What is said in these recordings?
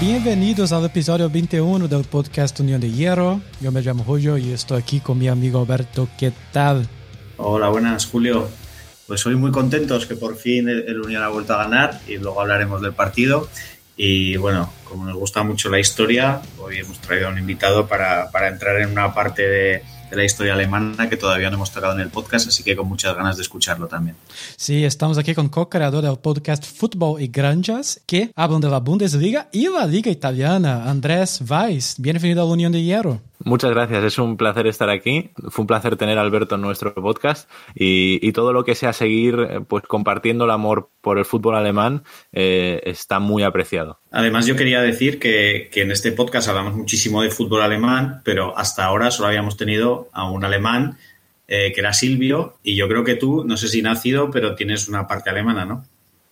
Bienvenidos al episodio 21 del podcast Unión de Hierro. Yo me llamo Julio y estoy aquí con mi amigo Alberto. ¿Qué tal? Hola, buenas, Julio. Pues soy muy contentos que por fin el Unión ha vuelto a ganar y luego hablaremos del partido. Y bueno, como nos gusta mucho la historia, hoy hemos traído a un invitado para, para entrar en una parte de, de la historia alemana que todavía no hemos tocado en el podcast, así que con muchas ganas de escucharlo también. Sí, estamos aquí con co-creador del podcast Fútbol y Granjas, que hablan de la Bundesliga y la Liga Italiana, Andrés Weiss. Bienvenido a la Unión de Hierro. Muchas gracias, es un placer estar aquí. Fue un placer tener a Alberto en nuestro podcast y, todo lo que sea seguir pues compartiendo el amor por el fútbol alemán eh, está muy apreciado. Además, yo quería decir que, que, en este podcast hablamos muchísimo de fútbol alemán, pero hasta ahora solo habíamos tenido a un alemán eh, que era Silvio y yo creo que tú, no sé si nacido, pero tienes una parte alemana, ¿no?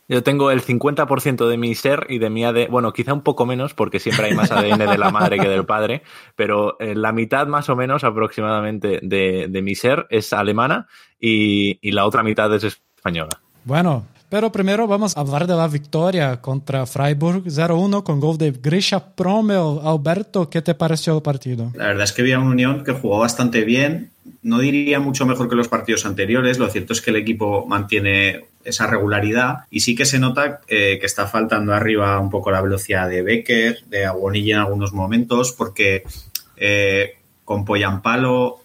Yo tengo el 50% de mi ser y de mi ADN, bueno, quizá un poco menos porque siempre hay más ADN de la madre que del padre, pero eh, la mitad más o menos aproximadamente de, de mi ser es alemana y, y la otra mitad es española. Bueno, pero primero vamos a hablar de la victoria contra Freiburg 0-1 con gol de Grisha Promel. Alberto, ¿qué te pareció el partido? La verdad es que había una Unión que jugó bastante bien. No diría mucho mejor que los partidos anteriores. Lo cierto es que el equipo mantiene esa regularidad y sí que se nota eh, que está faltando arriba un poco la velocidad de Becker, de Aguonilla en algunos momentos, porque eh, con Poyampalo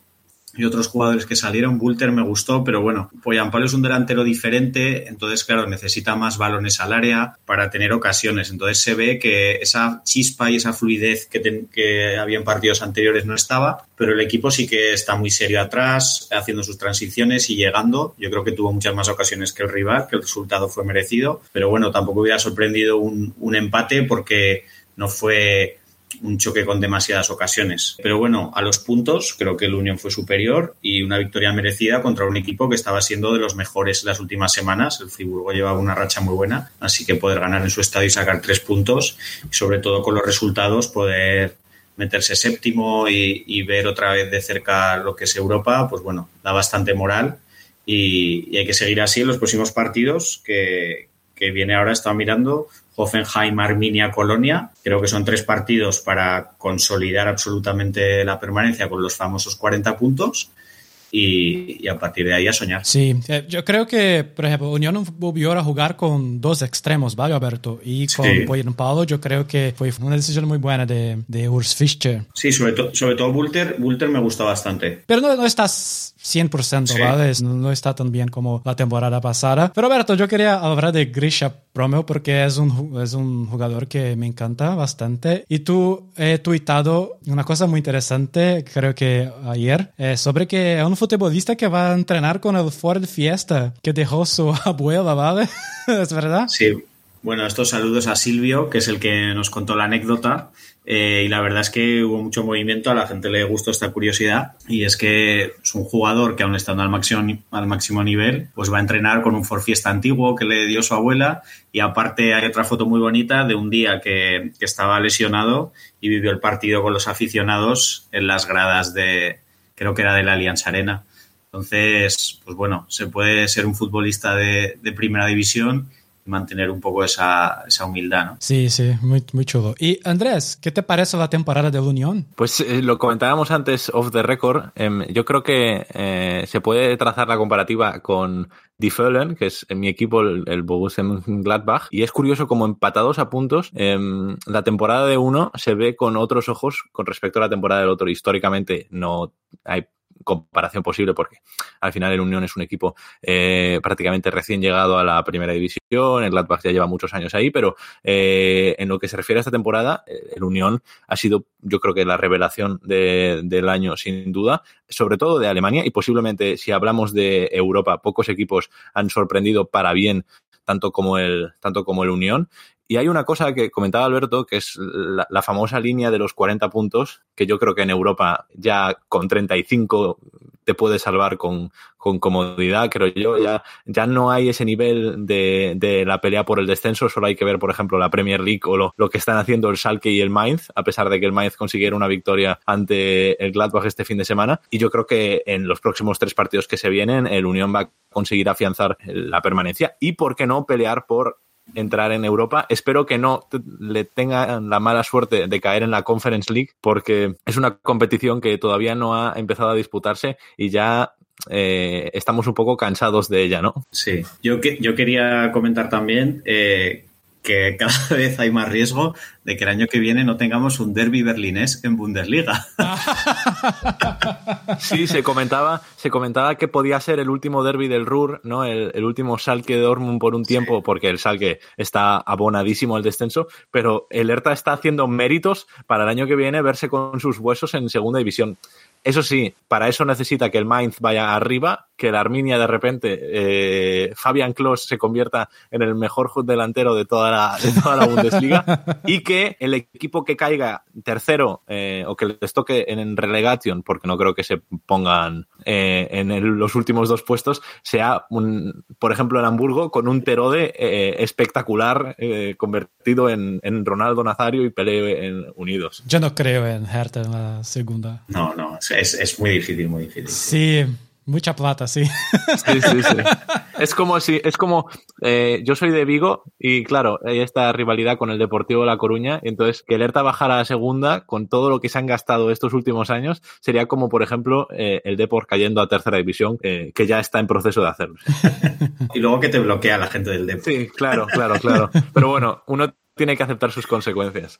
y otros jugadores que salieron. Bulter me gustó, pero bueno, Poyampalo es un delantero diferente, entonces, claro, necesita más balones al área para tener ocasiones. Entonces se ve que esa chispa y esa fluidez que, ten, que había en partidos anteriores no estaba, pero el equipo sí que está muy serio atrás, haciendo sus transiciones y llegando. Yo creo que tuvo muchas más ocasiones que el rival, que el resultado fue merecido, pero bueno, tampoco hubiera sorprendido un, un empate porque no fue un choque con demasiadas ocasiones. Pero bueno, a los puntos creo que el Unión fue superior y una victoria merecida contra un equipo que estaba siendo de los mejores las últimas semanas. El Friburgo llevaba una racha muy buena, así que poder ganar en su estadio y sacar tres puntos y sobre todo con los resultados poder meterse séptimo y, ver otra vez de cerca lo que es Europa, pues bueno, da bastante moral y, y hay que seguir así en los próximos partidos que, que viene ahora, estaba mirando, Hoffenheim, Arminia, Colonia. Creo que son tres partidos para consolidar absolutamente la permanencia con los famosos 40 puntos. Y, y, a partir de ahí a soñar. Sí, yo creo que, por ejemplo, Unión volvió a jugar con dos extremos, ¿vale, Alberto? Y con sí. Paulo yo creo que fue una decisión muy buena de, de Urs Fischer. Sí, sobre, to sobre todo Bulter, Bulter me gusta bastante. Pero no, no estás 100%, sí. ¿vale? No, no, está tan bien como la temporada pasada. Pero Alberto, yo quería hablar de Grisha Promeo porque es un, es un jugador que me encanta bastante. Y tú he tuitado una cosa muy interesante, creo que ayer, eh, sobre que es un futbolista que va a entrenar con el Ford Fiesta que dejó su abuela, ¿vale? ¿Es verdad? Sí. Bueno, estos saludos a Silvio, que es el que nos contó la anécdota. Eh, y la verdad es que hubo mucho movimiento, a la gente le gustó esta curiosidad y es que es un jugador que aún estando al máximo, al máximo nivel, pues va a entrenar con un Ford Fiesta antiguo que le dio su abuela y aparte hay otra foto muy bonita de un día que, que estaba lesionado y vivió el partido con los aficionados en las gradas de, creo que era de la Alianza Arena. Entonces, pues bueno, se puede ser un futbolista de, de primera división mantener un poco esa, esa humildad, ¿no? Sí, sí, muy, muy chulo. Y Andrés, ¿qué te parece la temporada de la Unión? Pues eh, lo comentábamos antes off the record. Eh, yo creo que eh, se puede trazar la comparativa con Die Föhlen, que es mi equipo, el, el Borussia Gladbach, y es curioso como empatados a puntos, eh, la temporada de uno se ve con otros ojos con respecto a la temporada del otro. Históricamente no hay comparación posible porque al final el Unión es un equipo eh, prácticamente recién llegado a la primera división, el Gladbach ya lleva muchos años ahí, pero eh, en lo que se refiere a esta temporada, el Unión ha sido yo creo que la revelación de, del año sin duda, sobre todo de Alemania y posiblemente si hablamos de Europa, pocos equipos han sorprendido para bien tanto como el, tanto como el Unión. Y hay una cosa que comentaba Alberto, que es la, famosa línea de los 40 puntos, que yo creo que en Europa ya con 35 te puede salvar con, con comodidad, creo yo. Ya, ya no hay ese nivel de, de, la pelea por el descenso, solo hay que ver, por ejemplo, la Premier League o lo, lo que están haciendo el Schalke y el Mainz, a pesar de que el Mainz consiguiera una victoria ante el Gladbach este fin de semana. Y yo creo que en los próximos tres partidos que se vienen, el Unión va a conseguir afianzar la permanencia y, ¿por qué no, pelear por entrar en Europa. Espero que no le tengan la mala suerte de caer en la Conference League porque es una competición que todavía no ha empezado a disputarse y ya eh, estamos un poco cansados de ella, ¿no? Sí, yo, que, yo quería comentar también eh, que cada vez hay más riesgo de que el año que viene no tengamos un derby berlinés en Bundesliga. Sí, se comentaba, se comentaba que podía ser el último derby del Ruhr, ¿no? El, último Salque Dortmund por un tiempo, porque el Salque está abonadísimo al descenso, pero el Hertha está haciendo méritos para el año que viene verse con sus huesos en segunda división. Eso sí, para eso necesita que el Mainz vaya arriba, que la Arminia de repente, eh, Fabian Klos se convierta en el mejor delantero de toda la, de toda la Bundesliga y que el equipo que caiga tercero eh, o que les toque en relegation, porque no creo que se pongan eh, en los últimos dos puestos, sea, un, por ejemplo, el Hamburgo con un Terode espectacular convertido en, en, Ronaldo Nazario y Pelé en, unidos. Yo no creo en Hertha en la segunda. No, no, es, es muy difícil, muy difícil. Sí, mucha plata, sí. Sí, sí, sí. Es como si, es como, eh, yo soy de Vigo y claro, hay esta rivalidad con el Deportivo de La Coruña, entonces que el ERTA bajara a la segunda con todo lo que se han gastado estos últimos años sería como, por ejemplo, eh, el Deport cayendo a tercera división, que ya está en proceso de hacerlo. y luego que te bloquea la gente del Deport. Sí, claro, claro, claro. Pero bueno, uno tiene que aceptar sus consecuencias.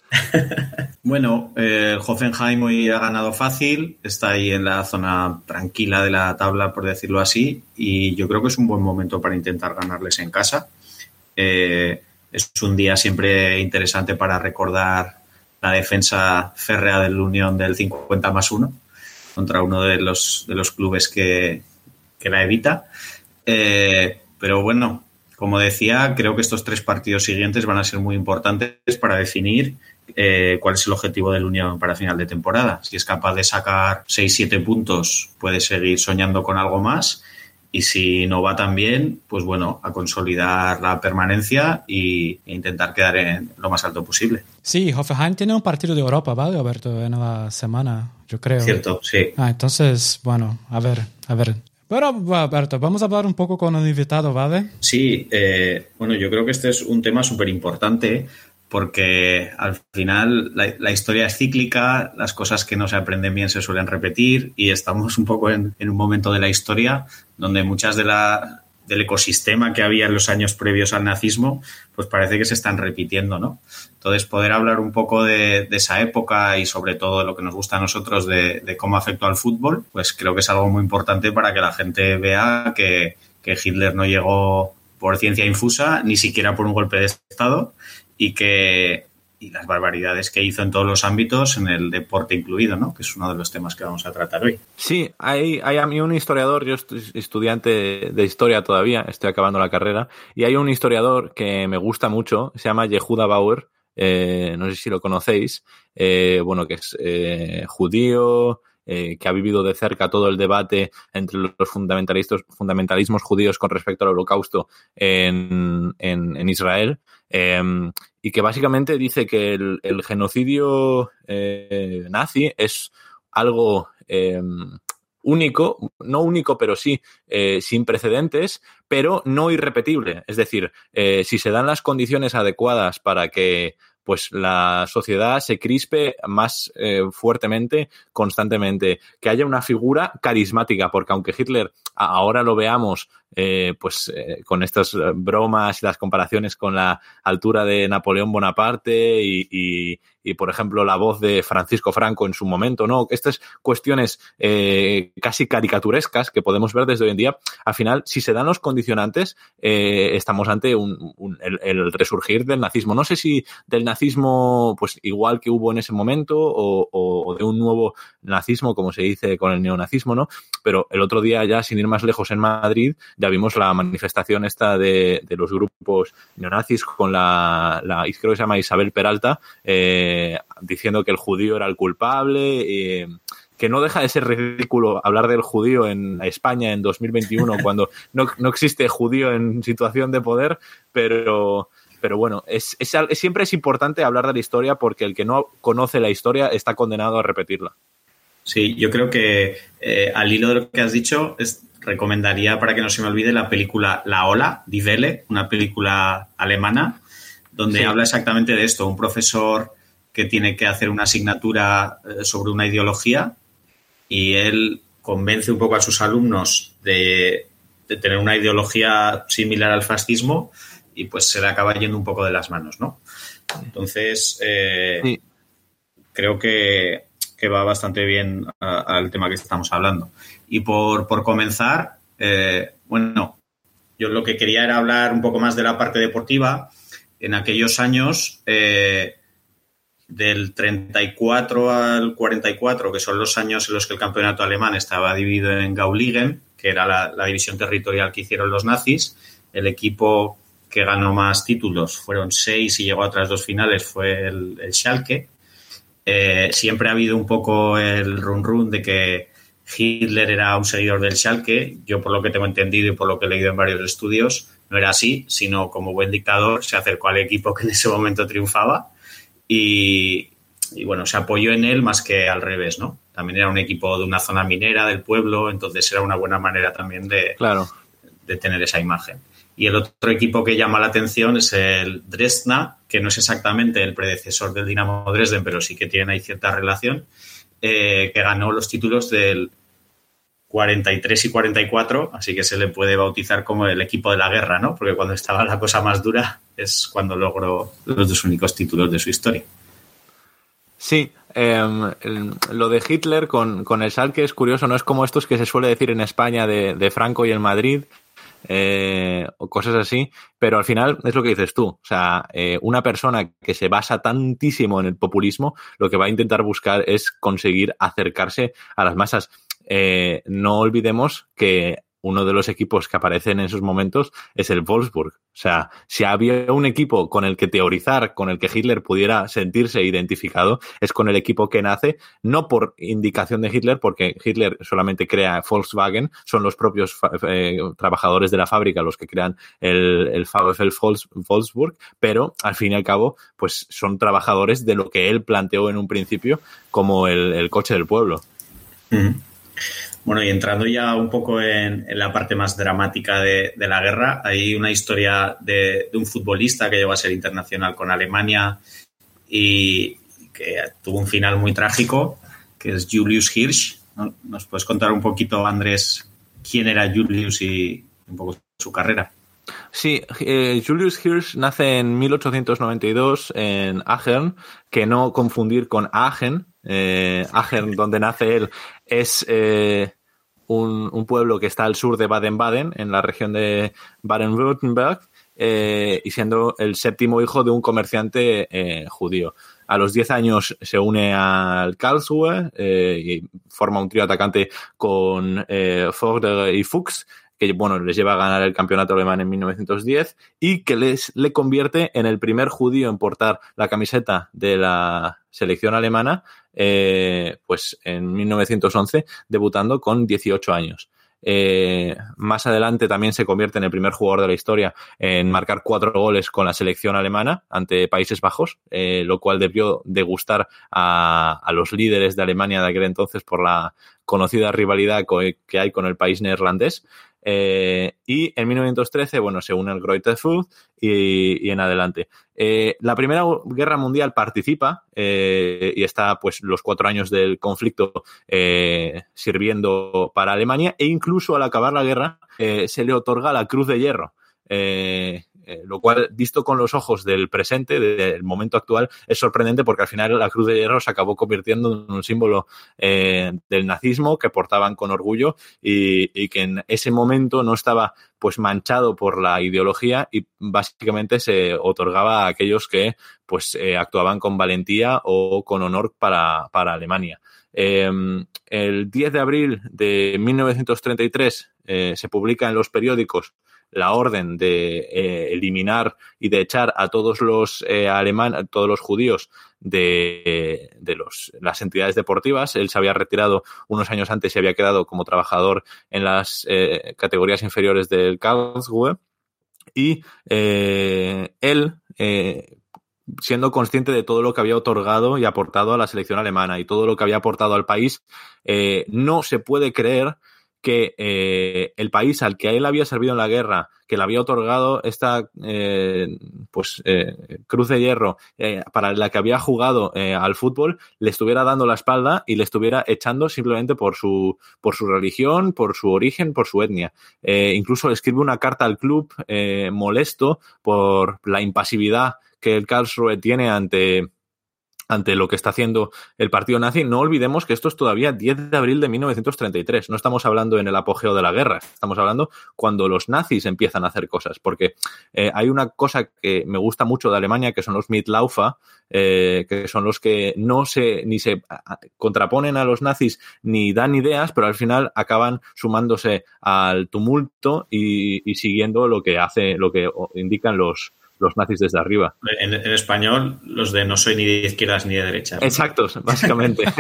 bueno, eh, Hoffenheim hoy ha ganado fácil, está ahí en la zona tranquila de la tabla, por decirlo así, y yo creo que es un buen momento para intentar ganarles en casa. Eh, es un día siempre interesante para recordar la defensa férrea del Unión del 50 más 1 contra uno de los, de los clubes que, la evita. Eh, pero bueno, como decía, creo que estos tres partidos siguientes van a ser muy importantes para definir eh, cuál es el objetivo del Unión para final de temporada. Si es capaz de sacar 6-7 puntos, puede seguir soñando con algo más. Y si no va tan bien, pues bueno, a consolidar la permanencia e intentar quedar en lo más alto posible. Sí, Hoffenheim tiene un partido de Europa, ¿vale, Alberto? En la semana, yo creo. Cierto, sí. Ah, entonces, bueno, a ver, a ver. Pero, Alberto, vamos a hablar un poco con un invitado, ¿vale? Sí, eh, bueno, yo creo que este es un tema súper importante porque al final la, historia es cíclica, las cosas que no se aprenden bien se suelen repetir y estamos un poco en, en un momento de la historia donde muchas de, la, del ecosistema que había en los años previos al nazismo, pues parece que se están repitiendo, ¿no? Entonces, poder hablar un poco de, esa época y sobre todo de lo que nos gusta a nosotros de, cómo afectó al fútbol, pues creo que es algo muy importante para que la gente vea que, que Hitler no llegó por ciencia infusa, ni siquiera por un golpe de Estado, y que y las barbaridades que hizo en todos los ámbitos, en el deporte incluido, ¿no? Que es uno de los temas que vamos a tratar hoy. Sí, hay, hay a mí un historiador, yo estoy estudiante de historia todavía, estoy acabando la carrera, y hay un historiador que me gusta mucho, se llama Yehuda Bauer, eh, no sé si lo conocéis, eh, bueno, que es eh, judío, que ha vivido de cerca todo el debate entre los fundamentalistas, fundamentalismos judíos con respecto al holocausto en, en, en Israel. Em, y que básicamente dice que el, genocidio eh, nazi es algo em, único, no único, pero sí eh, sin precedentes, pero no irrepetible. Es decir, eh, si se dan las condiciones adecuadas para que pues la sociedad se crispe más fuertemente, constantemente, que haya una figura carismática, porque aunque Hitler ahora lo veamos eh, pues eh, con estas bromas y las comparaciones con la altura de Napoleón Bonaparte y, y, por ejemplo, la voz de Francisco Franco en su momento, ¿no? Estas cuestiones casi caricaturescas que podemos ver desde hoy en día, al final, si se dan los condicionantes, estamos ante un, el, resurgir del nazismo. No sé si del nazismo, pues igual que hubo en ese momento, o, de un nuevo nazismo, como se dice con el neonazismo, ¿no? Pero el otro día, ya sin ir más lejos en Madrid, ya vimos la manifestación esta de, los grupos neonazis con la, la, creo que se llama Isabel Peralta, eh, diciendo que el judío era el culpable. Eh, que no deja de ser ridículo hablar del judío en España en 2021 cuando no, no existe judío en situación de poder, pero, pero bueno, es, siempre es importante hablar de la historia porque el que no conoce la historia está condenado a repetirla. Sí, yo creo que eh, al hilo de lo que has dicho, es, recomendaría, para que no se me olvide, la película La Ola, Die Welle, una película alemana, donde habla exactamente de esto. Un profesor que tiene que hacer una asignatura eh, sobre una ideología y él convence un poco a sus alumnos de, tener una ideología similar al fascismo y pues se le acaba yendo un poco de las manos, ¿no? Entonces, eh, creo que, va bastante bien al tema que estamos hablando. Y por, comenzar, eh, bueno, yo lo que quería era hablar un poco más de la parte deportiva. En aquellos años, eh, del 34 al 44, que son los años en los que el campeonato alemán estaba dividido en Gauligen, que era la, división territorial que hicieron los nazis, el equipo que ganó más títulos fueron seis y llegó a otras dos finales fue el, Schalke. Eh, siempre ha habido un poco el run run de que Hitler era un seguidor del Schalke. Yo, por lo que tengo entendido y por lo que he leído en varios estudios, no era así, sino como buen dictador se acercó al equipo que en ese momento triunfaba y, bueno, se apoyó en él más que al revés, ¿no? También era un equipo de una zona minera del pueblo, entonces era una buena manera también de, claro. de tener esa imagen. Y el otro equipo que llama la atención es el Dresdna, que no es exactamente el predecesor del Dinamo Dresden, pero sí que tiene ahí cierta relación, eh, que ganó los títulos del 43 y 44, así que se le puede bautizar como el equipo de la guerra, ¿no? Porque cuando estaba la cosa más dura es cuando logró los dos únicos títulos de su historia. Sí, em, lo de Hitler con, el Schalke es curioso, no es como estos que se suele decir en España de, Franco y el Madrid, eh, cosas así, pero al final es lo que dices tú. O sea, eh, una persona que se basa tantísimo en el populismo, lo que va a intentar buscar es conseguir acercarse a las masas. Eh, no olvidemos que uno de los equipos que aparecen en esos momentos es el Wolfsburg. O sea, si había un equipo con el que teorizar, con el que Hitler pudiera sentirse identificado, es con el equipo que nace, no por indicación de Hitler, porque Hitler solamente crea Volkswagen, son los propios eh, trabajadores de la fábrica los que crean el, el VfL Wolfsburg, pero al fin y al cabo, pues son trabajadores de lo que él planteó en un principio como el, coche del pueblo. Bueno, y entrando ya un poco en, la parte más dramática de, la guerra, hay una historia de, un futbolista que llegó a ser internacional con Alemania y que tuvo un final muy trágico, que es Julius Hirsch. ¿Nos puedes contar un poquito, Andrés, quién era Julius y un poco su carrera? Sí, eh, Julius Hirsch nace en 1892 en Aachen, que no confundir con Aachen, eh, donde nace él, es eh, un, pueblo que está al sur de Baden-Baden, en la región de Baden-Württemberg, eh, y siendo el séptimo hijo de un comerciante eh, judío. A los 10 años se une al Karlsruhe y forma un trío atacante con Ford y Fuchs, que bueno, les lleva a ganar el campeonato alemán en 1910 y que les le convierte en el primer judío en portar la camiseta de la selección alemana, eh, pues en 1911, debutando con 18 años. Eh, más adelante también se convierte en el primer jugador de la historia en marcar cuatro goles con la selección alemana ante Países Bajos, eh, lo cual debió de gustar a, a, los líderes de Alemania de aquel entonces por la conocida rivalidad que hay con el país neerlandés. Eh, y en 1913, bueno, se une el Greuther y, y en adelante. Eh, la Primera Guerra Mundial participa eh, y está, pues, los cuatro años del conflicto sirviendo para Alemania e incluso al acabar la guerra se le otorga la Cruz de Hierro. Lo cual, visto con los ojos del presente, del momento actual, es sorprendente porque al final la Cruz de Hierro se acabó convirtiendo en un símbolo eh, del nazismo que portaban con orgullo y, que en ese momento no estaba pues manchado por la ideología y básicamente se otorgaba a aquellos que pues eh, actuaban con valentía o con honor para, para Alemania. Em, el 10 de abril de 1933 se publica en los periódicos la orden de eh, eliminar y de echar a todos los eh, alemanes, todos los judíos de, de los, las entidades deportivas. Él se había retirado unos años antes y había quedado como trabajador en las eh, categorías inferiores del Karlsruhe. Y él, siendo consciente de todo lo que había otorgado y aportado a la selección alemana y todo lo que había aportado al país, no se puede creer que eh, el país al que él había servido en la guerra, que le había otorgado esta eh, pues eh, cruz de hierro para la que había jugado al fútbol, le estuviera dando la espalda y le estuviera echando simplemente por su, por su religión, por su origen, por su etnia. incluso escribe una carta al club molesto por la impasividad que el Karlsruhe tiene ante ante lo que está haciendo el partido nazi, no olvidemos que esto es todavía 10 de abril de 1933. No estamos hablando en el apogeo de la guerra, estamos hablando cuando los nazis empiezan a hacer cosas. Porque eh, hay una cosa que me gusta mucho de Alemania, que son los Mitlaufer, eh, que son los que no se ni se contraponen a los nazis ni dan ideas, pero al final acaban sumándose al tumulto y, y siguiendo lo que hace, lo que indican los, los nazis desde arriba. En, español, los de no soy ni de izquierdas ni de derechas. Exactos, básicamente.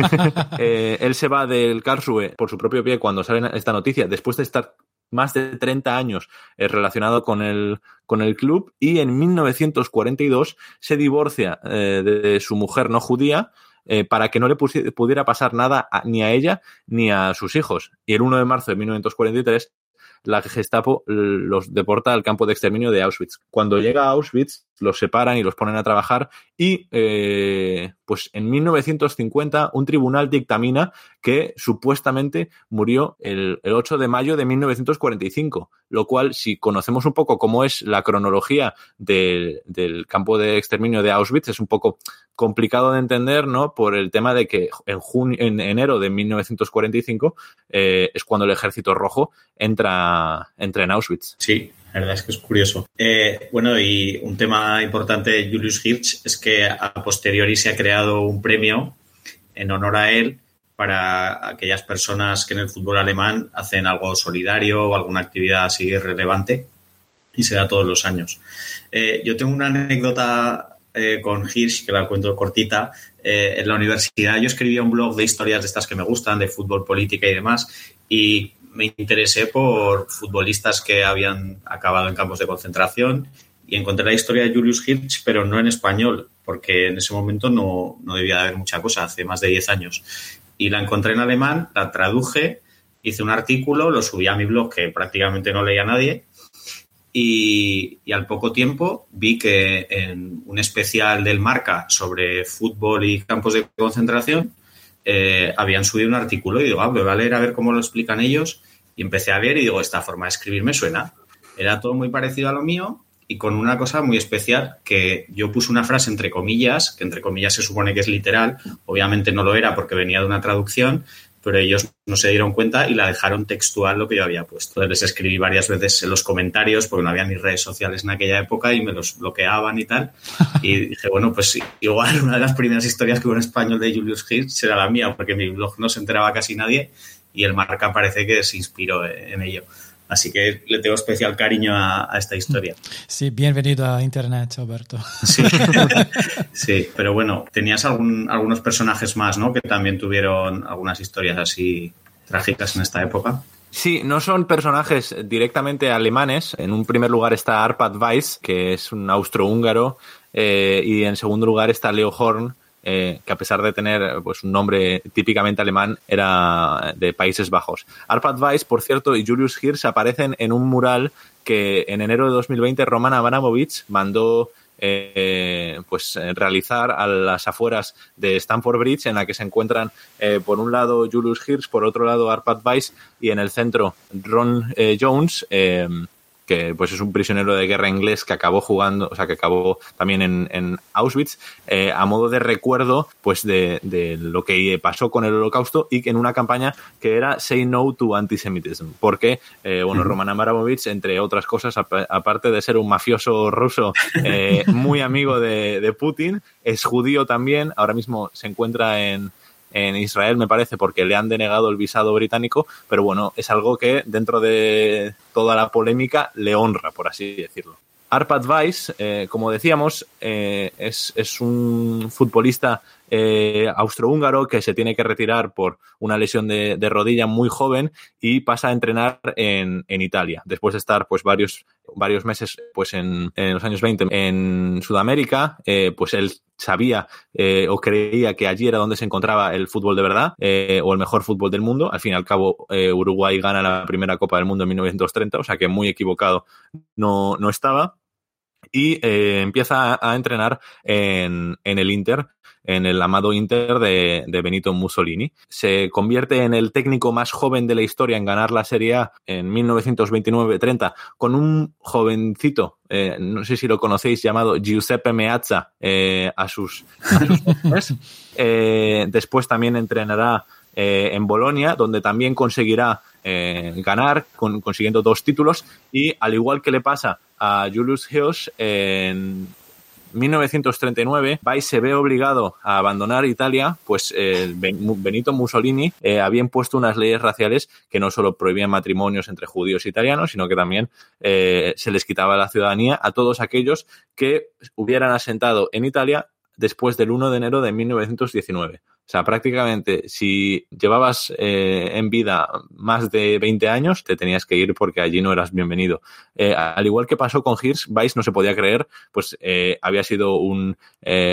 Eh, él se va del Karlsruhe por su propio pie cuando sale esta noticia, después de estar más de 30 años eh, relacionado con el, con el club y en 1942 se divorcia eh, de su mujer no judía para que no le pudiera pasar nada ni a ella ni a sus hijos. Y el 1 de marzo de 1943 la Gestapo los deporta al campo de exterminio de Auschwitz. Cuando llega a Auschwitz, los separan y los ponen a trabajar y eh, pues en 1950 un tribunal dictamina que supuestamente murió el, 8 de mayo de 1945, lo cual si conocemos un poco cómo es la cronología del, campo de exterminio de Auschwitz es un poco complicado de entender, ¿no? Por el tema de que en, junio, en enero de 1945 eh, es cuando el ejército rojo entra, entra en Auschwitz. Sí, la verdad es que es curioso. Eh, bueno, y un tema importante de Julius Hirsch es que a posteriori se ha creado un premio en honor a él para aquellas personas que en el fútbol alemán hacen algo solidario o alguna actividad así relevante y se da todos los años. Eh, yo tengo una anécdota eh, con Hirsch, que la cuento cortita. en la universidad yo escribía un blog de historias de estas que me gustan, de fútbol, política y demás, y me interesé por futbolistas que habían acabado en campos de concentración y encontré la historia de Julius Hirsch, pero no en español, porque en ese momento no, no debía haber mucha cosa, hace más de 10 años. Y la encontré en alemán, la traduje, hice un artículo, lo subí a mi blog que prácticamente no leía nadie. Y, y, al poco tiempo vi que en un especial del Marca sobre fútbol y campos de concentración eh, habían subido un artículo y digo, ah, voy a leer a ver cómo lo explican ellos. Y empecé a ver y digo, esta forma de escribir me suena. Era todo muy parecido a lo mío y con una cosa muy especial que yo puse una frase entre comillas, que entre comillas se supone que es literal, obviamente no lo era porque venía de una traducción, pero ellos no se dieron cuenta y la dejaron textual lo que yo había puesto. Entonces les escribí varias veces en los comentarios, porque no había ni redes sociales en aquella época y me los bloqueaban y tal. Y dije, bueno, pues igual una de las primeras historias que hubo en español de Julius Hirsch será la mía, porque mi blog no se enteraba casi nadie y el marca parece que se inspiró en ello. Así que le tengo especial cariño a, esta historia. Sí, bienvenido a Internet, Alberto. Sí, pero bueno, tenías algún, algunos personajes más, ¿no? Que también tuvieron algunas historias así trágicas en esta época. Sí, no son personajes directamente alemanes. En un primer lugar está Arpad Weiss, que es un austrohúngaro, eh, y en segundo lugar está Leo Horn, eh, que a pesar de tener pues, un nombre típicamente alemán, era de Países Bajos. Arpad Weiss, por cierto, y Julius Hirsch aparecen en un mural que en enero de 2020 Roman Abramovich mandó eh, pues realizar a las afueras de Stamford Bridge, en la que se encuentran eh, por un lado Julius Hirsch, por otro lado Arpad Weiss y en el centro Ron Jones, que pues es un prisionero de guerra inglés que acabó jugando, o sea, que acabó también en, Auschwitz, eh, a modo de recuerdo, pues de, lo que pasó con el holocausto y en una campaña que era Say No to Antisemitism, porque, eh, bueno, Roman Abramovich, entre otras cosas, aparte de ser un mafioso ruso eh, muy amigo de Putin, es judío también, ahora mismo se encuentra en en Israel, me parece, porque le han denegado el visado británico, pero bueno, es algo que dentro de toda la polémica le honra, por así decirlo. Arpad Weiss, eh, como decíamos, eh, es, un futbolista eh, austrohúngaro que se tiene que retirar por una lesión de, rodilla muy joven y pasa a entrenar en, Italia. Después de estar pues varios, varios meses pues en, los años 20 en Sudamérica, eh, pues él sabía eh, o creía que allí era donde se encontraba el fútbol de verdad o el mejor fútbol del mundo. Al fin y al cabo, Uruguay gana la primera Copa del Mundo en 1930, o sea que muy equivocado no, no estaba y eh, empieza a, entrenar en, en, el Inter, en el amado Inter de, de, Benito Mussolini. Se convierte en el técnico más joven de la historia en ganar la Serie A en 1929-30 con un jovencito, eh, no sé si lo conocéis, llamado Giuseppe Meazza eh, a sus, a sus después también entrenará en Bolonia, donde también conseguirá ganar, consiguiendo dos títulos y al igual que le pasa a Julius Heos en 1939, Weiss se ve obligado a abandonar Italia, pues eh, Benito Mussolini eh, había impuesto unas leyes raciales que no solo prohibían matrimonios entre judíos e italianos, sino que también eh, se les quitaba la ciudadanía a todos aquellos que hubieran asentado en Italia después del 1 de enero de 1919. Sea, prácticamente si llevabas eh, en vida más de 20 años, te tenías que ir porque allí no eras bienvenido. Eh, al igual que pasó con Hirsch, Weiss no se podía creer, pues eh, había sido un,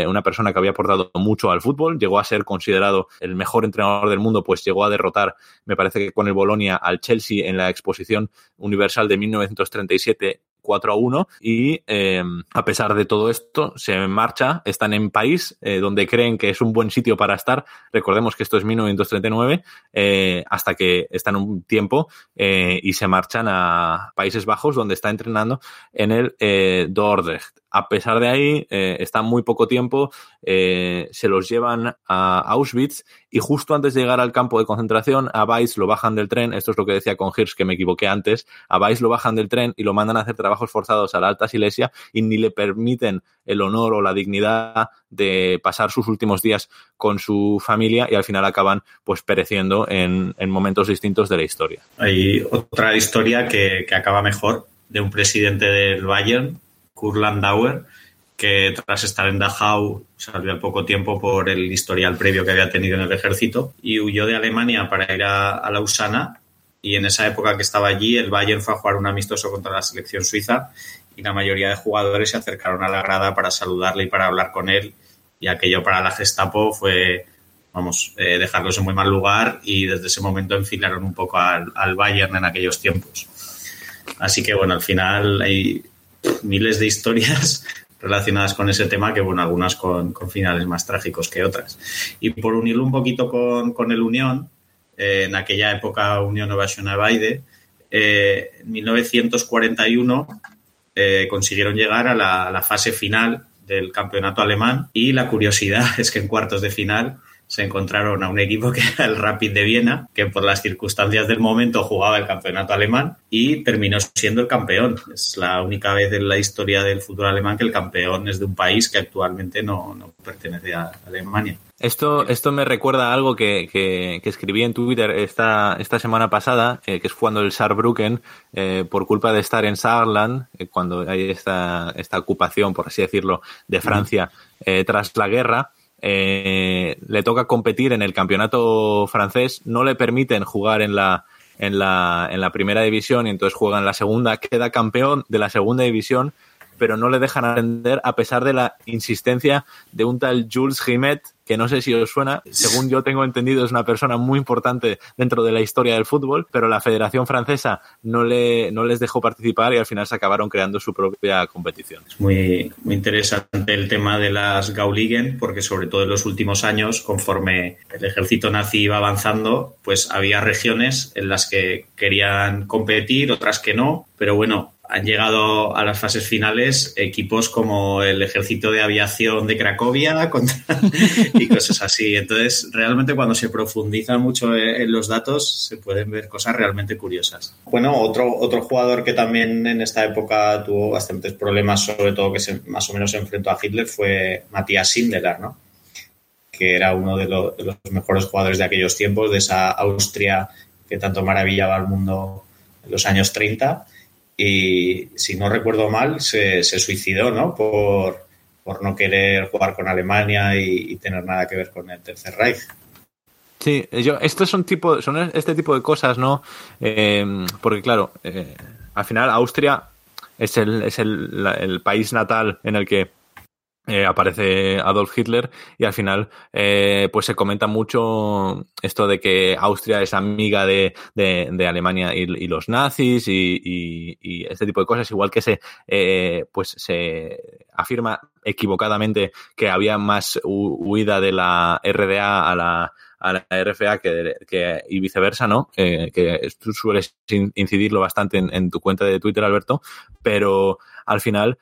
una persona que había aportado mucho al fútbol, llegó a ser considerado el mejor entrenador del mundo, pues llegó a derrotar, me parece que con el Bolonia, al Chelsea en la exposición universal de 1937 4 a 1 y eh, a pesar de todo esto se marcha, están en país eh, donde creen que es un buen sitio para estar, recordemos que esto es 1939, eh, hasta que están un tiempo y se marchan a Países Bajos donde está entrenando en el Dordrecht. A pesar de ahí, está muy poco tiempo, se los llevan a Auschwitz y justo antes de llegar al campo de concentración, a Weiss lo bajan del tren, esto es lo que decía con Hirsch, que me equivoqué antes, a Weiss lo bajan del tren y lo mandan a hacer trabajos forzados a la Alta Silesia y ni le permiten el honor o la dignidad de pasar sus últimos días con su familia y al final acaban pues pereciendo en, momentos distintos de la historia. Hay otra historia que, que acaba mejor de un presidente del Bayern, Kurt Landauer, que tras estar en Dachau salió al poco tiempo por el historial previo que había tenido en el ejército y huyó de Alemania para ir a, Lausana y en esa época que estaba allí el Bayern fue a jugar un amistoso contra la selección suiza y la mayoría de jugadores se acercaron a la grada para saludarle y para hablar con él y aquello para la Gestapo fue vamos, eh, dejarlos en muy mal lugar y desde ese momento enfilaron un poco al, al Bayern en aquellos tiempos. Así que bueno, al final hay miles de historias relacionadas con ese tema, que bueno, algunas con, finales más trágicos que otras. Y por unirlo un poquito con, el Unión, eh, en aquella época Unión Nueva Baide, eh, en 1941 eh, consiguieron llegar a la, fase final del campeonato alemán y la curiosidad es que en cuartos de final se encontraron a un equipo que era el Rapid de Viena, que por las circunstancias del momento jugaba el campeonato alemán y terminó siendo el campeón. Es la única vez en la historia del fútbol alemán que el campeón es de un país que actualmente no, pertenece a Alemania. Esto, esto me recuerda a algo que, que, escribí en Twitter esta, esta semana pasada, eh, que es cuando el Saarbrücken, eh, por culpa de estar en Saarland, eh, cuando hay esta, esta ocupación, por así decirlo, de Francia tras la guerra, eh, le toca competir en el campeonato francés, no le permiten jugar en la, en la, en la primera división y entonces juega en la segunda, queda campeón de la segunda división pero no le dejan atender a pesar de la insistencia de un tal Jules Rimet, que no sé si os suena, según yo tengo entendido es una persona muy importante dentro de la historia del fútbol, pero la Federación Francesa no, le, no les dejó participar y al final se acabaron creando su propia competición. Es muy, muy interesante el tema de las Gauligen, porque sobre todo en los últimos años, conforme el ejército nazi iba avanzando, pues había regiones en las que querían competir, otras que no, pero bueno, han llegado a las fases finales equipos como el Ejército de Aviación de Cracovia y cosas así. Entonces, realmente cuando se profundiza mucho en los datos, se pueden ver cosas realmente curiosas. Bueno, otro, otro jugador que también en esta época tuvo bastantes problemas, sobre todo que se, más o menos se enfrentó a Hitler, fue Matías Sindelar, ¿no? que era uno de, de los mejores jugadores de aquellos tiempos, de esa Austria que tanto maravillaba al mundo en los años 30 y si no recuerdo mal, se, suicidó, ¿no? Por, por no querer jugar con Alemania y, tener nada que ver con el Tercer Reich. Sí, yo, estos son, tipo, son este tipo de cosas, ¿no? Eh, porque claro, eh, al final Austria es, el, es el, el país natal en el que eh, aparece Adolf Hitler y al final eh, pues se comenta mucho esto de que Austria es amiga de, de, Alemania y, los nazis y, este tipo de cosas igual que se eh, pues se afirma equivocadamente que había más huida de la RDA a la a la RFA que, que y viceversa, ¿no? que tú sueles incidirlo bastante en, tu cuenta de Twitter, Alberto, pero al final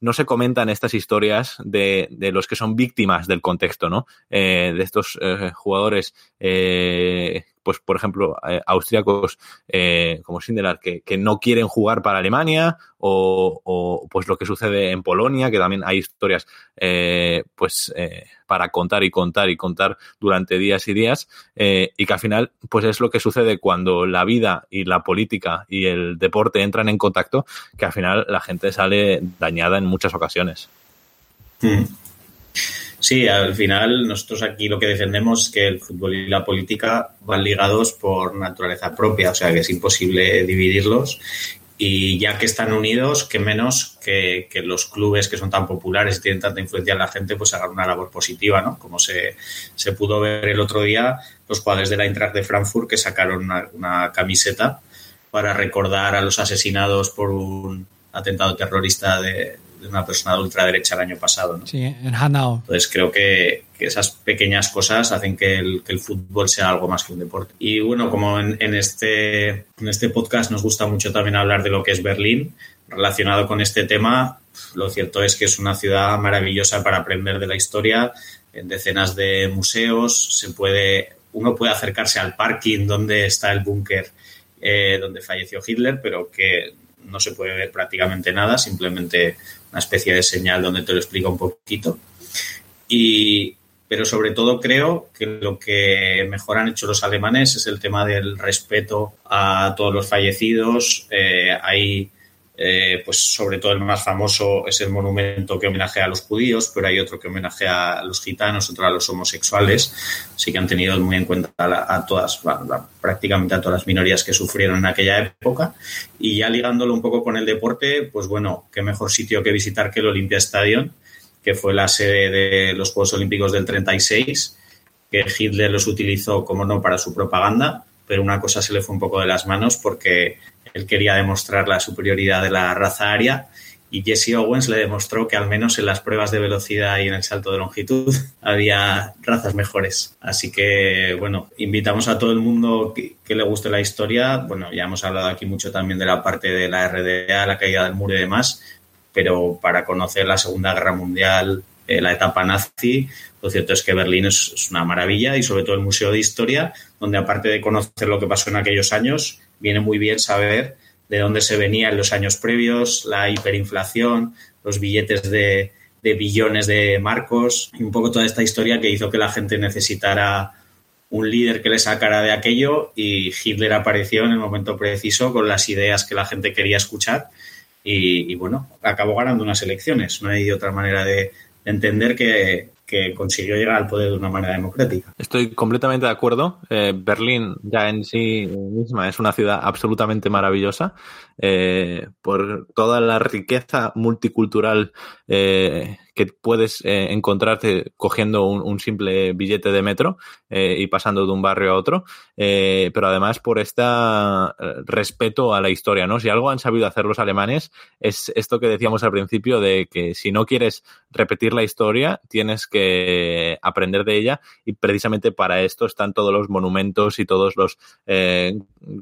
no se comentan estas historias de, de, los que son víctimas del contexto, ¿no? Eh, de estos eh, jugadores, eh, pues por ejemplo, eh, austríacos eh, como Sindelar, que, que, no quieren jugar para Alemania, o, o, pues lo que sucede en Polonia, que también hay historias pues para contar y contar y contar durante días y días, y que al final pues es lo que sucede cuando la vida y la política y el deporte entran en contacto, que al final la gente sale dañada en muchas ocasiones. Mm. Sí, al final nosotros aquí lo que defendemos es que el fútbol y la política van ligados por naturaleza propia, o sea que es imposible dividirlos y ya que están unidos, que menos que, que, los clubes que son tan populares y tienen tanta influencia en la gente, pues hagan una labor positiva, ¿no? Como se, se pudo ver el otro día los jugadores de la Eintracht de Frankfurt que sacaron una, una camiseta para recordar a los asesinados por un atentado terrorista de, de una persona de ultraderecha el año pasado. ¿no? Sí, en Hanau. Entonces creo que, que esas pequeñas cosas hacen que el, que el, fútbol sea algo más que un deporte. Y bueno, como en, en, este, en este podcast nos gusta mucho también hablar de lo que es Berlín, relacionado con este tema, lo cierto es que es una ciudad maravillosa para aprender de la historia, en decenas de museos, se puede, uno puede acercarse al parking donde está el búnker eh, donde falleció Hitler, pero que no se puede ver prácticamente nada, simplemente una especie de señal donde te lo explica un poquito. Y, pero sobre todo creo que lo que mejor han hecho los alemanes es el tema del respeto a todos los fallecidos. Eh, eh, pues sobre todo el más famoso es el monumento que homenajea a los judíos, pero hay otro que homenajea a los gitanos, otro a los homosexuales. Sí que han tenido muy en cuenta a, a todas, prácticamente a todas las minorías que sufrieron en aquella época. Y ya ligándolo un poco con el deporte, pues bueno, qué mejor sitio que visitar que el Olympia Stadium, que fue la sede de los Juegos Olímpicos del 36, que Hitler los utilizó, como no, para su propaganda, pero una cosa se le fue un poco de las manos porque él quería demostrar la superioridad de la raza aria y Jesse Owens le demostró que al menos en las pruebas de velocidad y en el salto de longitud había razas mejores. Así que, bueno, invitamos a todo el mundo que, que, le guste la historia. Bueno, ya hemos hablado aquí mucho también de la parte de la RDA, la caída del muro y demás, pero para conocer la Segunda Guerra Mundial, eh, la etapa nazi, lo cierto es que Berlín es, es una maravilla y sobre todo el Museo de Historia, donde aparte de conocer lo que pasó en aquellos años, viene muy bien saber de dónde se venía en los años previos, la hiperinflación, los billetes de, billones de marcos y un poco toda esta historia que hizo que la gente necesitara un líder que le sacara de aquello y Hitler apareció en el momento preciso con las ideas que la gente quería escuchar y, bueno, acabó ganando unas elecciones. No hay otra manera de entender que, que consiguió llegar al poder de una manera democrática. Estoy completamente de acuerdo. Eh, Berlín ya en sí misma es una ciudad absolutamente maravillosa eh, por toda la riqueza multicultural eh, que puedes eh, encontrarte cogiendo un, un, simple billete de metro eh, y pasando de un barrio a otro, eh, pero además por este respeto a la historia, ¿no? Si algo han sabido hacer los alemanes es esto que decíamos al principio de que si no quieres repetir la historia, tienes que aprender de ella y precisamente para esto están todos los monumentos y todos los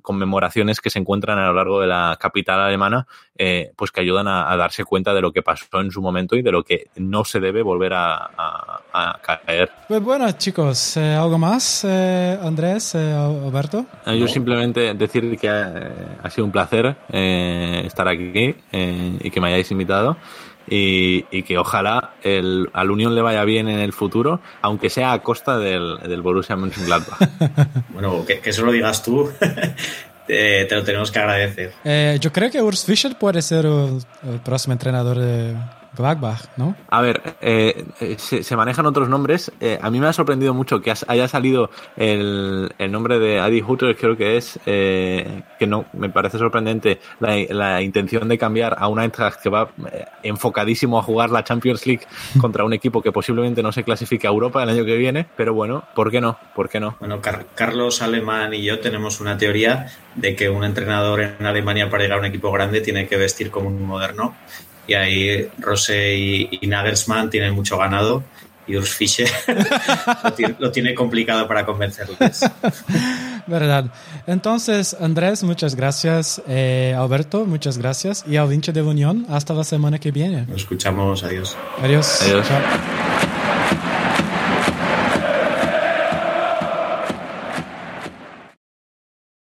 conmemoraciones que se encuentran a lo largo de la capital alemana, eh, pues que ayudan a, a, darse cuenta de lo que pasó en su momento y de lo que no se debe volver a, a, a caer. Pues bueno, chicos, eh, ¿algo más, eh, Andrés, eh, Alberto? Yo no. simplemente decir que ha, ha sido un placer eh, estar aquí y que me hayáis invitado. Y, y, que ojalá el, al Unión le vaya bien en el futuro, aunque sea a costa del, del Borussia Mönchengladbach. bueno, que, que, eso lo digas tú, te, te, lo tenemos que agradecer. Eh, yo creo que Urs Fischer puede ser el, el próximo entrenador de Gladbach, ¿no? A ver, eh, eh, se, manejan otros nombres. Eh, a mí me ha sorprendido mucho que haya salido el, nombre de Adi Hutter, creo que es, que no, me parece sorprendente la, intención de cambiar a una Eintracht que va enfocadísimo a jugar la Champions League contra un equipo que posiblemente no se clasifique a Europa el año que viene, pero bueno, ¿por qué no? ¿Por qué no? Bueno, Carlos Alemán y yo tenemos una teoría de que un entrenador en Alemania para llegar a un equipo grande tiene que vestir como un moderno y ahí Rose y, Nagelsmann tienen mucho ganado y Urs Fischer lo, tiene, complicado para convencerles. Verdad. Entonces, Andrés, muchas gracias. Eh, Alberto, muchas gracias. Y al hincha de la Unión, hasta la semana que viene. Nos escuchamos. Adiós. Adiós. Adiós.